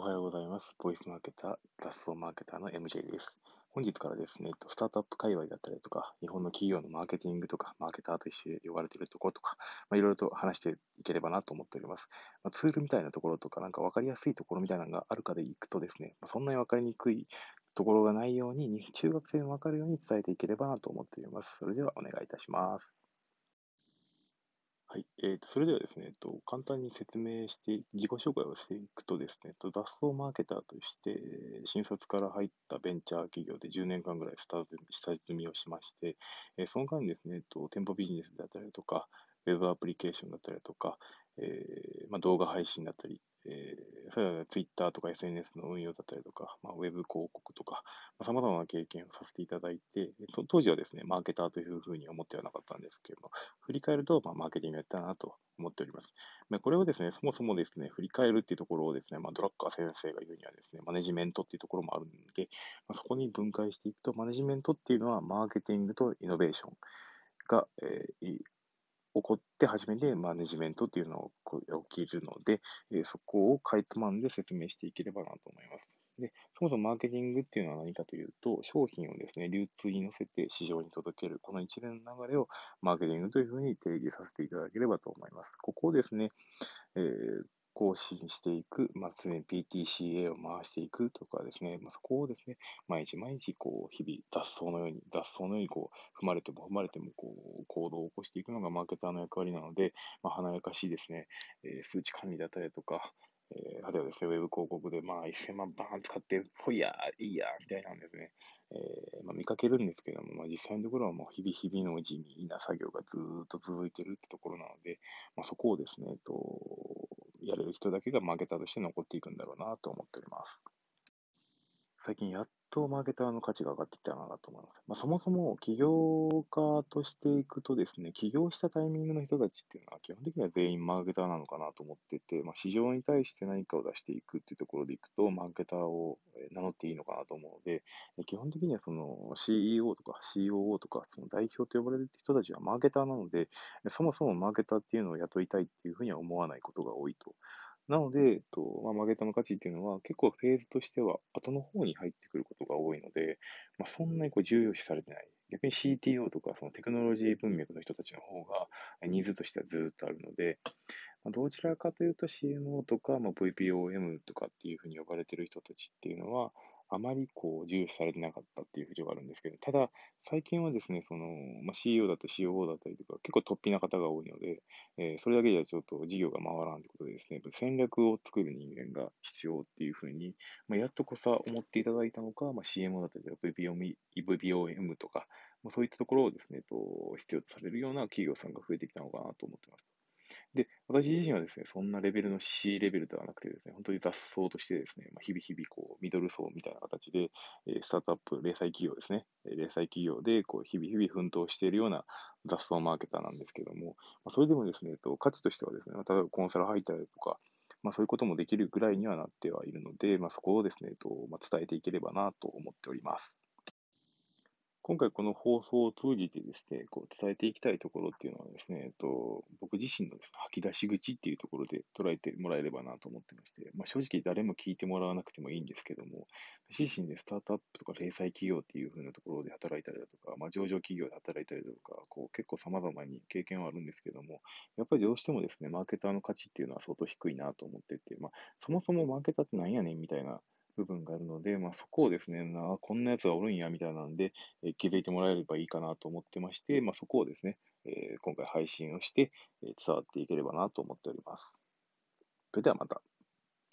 おはようございます。ボイスマーケター、雑草マーケターの MJ です。本日からですね、スタートアップ界隈だったりとか、日本の企業のマーケティングとか、マーケターとして呼ばれているところとか、ま、いろいろと話していければなと思っております。まあ、ツールみたいなところとか、なんか分かりやすいところみたいなのがあるかでいくとですね、まあ、そんなに分かりにくいところがないように、中学生に分かるように伝えていければなと思っております。それではお願いいたします。はい。えーと、それではですね、えっと、簡単に説明して、自己紹介をしていくとですね、えっと雑草マーケターとして、新卒から入ったベンチャー企業で10年間ぐらいスタート下積みをしまして、えー、その間にですね、えっと、店舗ビジネスであったりとか、ウェブアプリケーションだったりとか、えーまあ、動画配信だったり、えー、それは Twitter とか SNS の運用だったりとか、まあ、ウェブ広告とか、さまざ、まな経験をさせていただいて、その当時はですね、マーケターというふうに思ってはなかったんですけれども、振り返ると、まあ、マーケティングやったなと思っております。まあ、これをですね、そもそもですね、振り返るっていうところをですね、まあ、ドラッカー先生が言うにはですね、マネジメントっていうところもあるので、まあ、そこに分解していくと、マネジメントっていうのはマーケティングとイノベーションが、えー、起こって初めてマネジメントっていうのが起きるので、そこをかいつまんで説明していければなと思います。で、そもそもマーケティングっていうのは何かというと、商品をですね、流通に乗せて市場に届ける、この一連の流れをマーケティングというふうに定義させていただければと思います。ここをですね、えー、更新していく、まあ、常に PTCA を回していくとかですね、まあ、そこをですね、毎日毎日、こう、日々雑草のように、雑草のように、こう、踏まれても踏まれても、こう、行動を起こしていくのがマーケターの役割なので、まあ、華やかしいですね、えー、数値管理だったりとか、えー、あるいはですね、ウェブ広告で、まあ、1000万バーン使って、ほいやいいやみたいなんですね。えー、まあ、見かけるんですけども、まあ、実際のところはもう日々日々の地味な作業がずっと続いてるってところなので、まあ、そこをですね、と、やれる人だけがマーケターとして残っていくんだろうなと思っております。最近やっとマーケターの価値が上がってきたなと思います。まあ、そもそも起業家としていくとですね、起業したタイミングの人たちっていうのは基本的には全員マーケターなのかなと思ってて、まあ、市場に対して何かを出していくっていうところでいくと、マーケターを名乗っていいのかなと思うので、基本的にはその CEO とか COO とかその代表と呼ばれる人たちはマーケターなので、そもそもマーケターっていうのを雇いたいっていうふうには思わないことが多いと。なので、えっとまあ、マーケターの価値っていうのは結構フェーズとしては後の方に入ってくることが多いので、まあ、そんなにこう重要視されてない。逆に CTO とかそのテクノロジー文脈の人たちの方がニーズとしてはずっとあるので、まあ、どちらかというと CMO とか、まあ、VPOM とかっていうふうに呼ばれてる人たちっていうのは、あまりこう重視されてなかったっていう風潮があるんですけど、ただ、最近はですね、その、まあ、CEO だったり COO だったりとか、結構突飛な方が多いので、えー、それだけじゃちょっと事業が回らんということでですね、戦略を作る人間が必要っていう風に、まあ、やっとこさ思っていただいたのか、まあ、CMO だったりとか VPOM, VPOM とか、まあ、そういったところをですね、と必要とされるような企業さんが増えてきたのかなと思ってます。で、私自身はですね、そんなレベルの C レベルではなくてですね、本当に雑草としてですね、まあ、日々日々こう、ミドル層みたいな形で、えスタートアップ、零細企業ですね、零細企業でこう日々日々奮闘しているような雑草マーケターなんですけども、まあ、それでもですね、と価値としてはですね、例えばコンサル入ったりとか、まあ、そういうこともできるぐらいにはなってはいるので、まあ、そこをですね、とまあ、伝えていければなと思っております。今回この放送を通じてですね、こう伝えていきたいところっていうのはですね、えっと、僕自身のです、ね、吐き出し口っていうところで捉えてもらえればなと思ってまして、まあ、正直誰も聞いてもらわなくてもいいんですけども、自身でスタートアップとか零細企業っていう風なところで働いたりだとか、まあ、上場企業で働いたりだとか、こう結構様々に経験はあるんですけども、やっぱりどうしてもですね、マーケターの価値っていうのは相当低いなと思ってて、まあ、そもそもマーケターって何やねんみたいな部分があるので、まあ、そこをですね、なこんなやつがおるんやみたいなんで、え、気づいてもらえればいいかなと思ってまして、まあ、そこをですね、え、今回配信をして、え、伝わっていければなと思っております。それではまた。